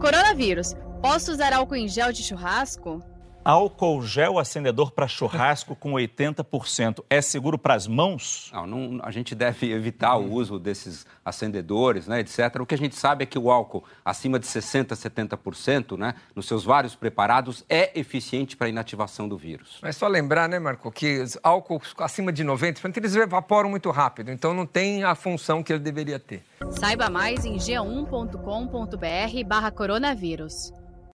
Coronavírus. Posso usar álcool em gel de churrasco? Álcool gel acendedor para churrasco com 80%. É seguro para as mãos? Não, não, a gente deve evitar o uso desses acendedores, né, etc. O que a gente sabe é que o álcool acima de 60%, 70%, né, nos seus vários preparados, é eficiente para a inativação do vírus. Mas só lembrar, né, Marco, que álcool acima de 90%, eles evaporam muito rápido, então não tem a função que ele deveria ter. Saiba mais em g1.com.br barra coronavírus.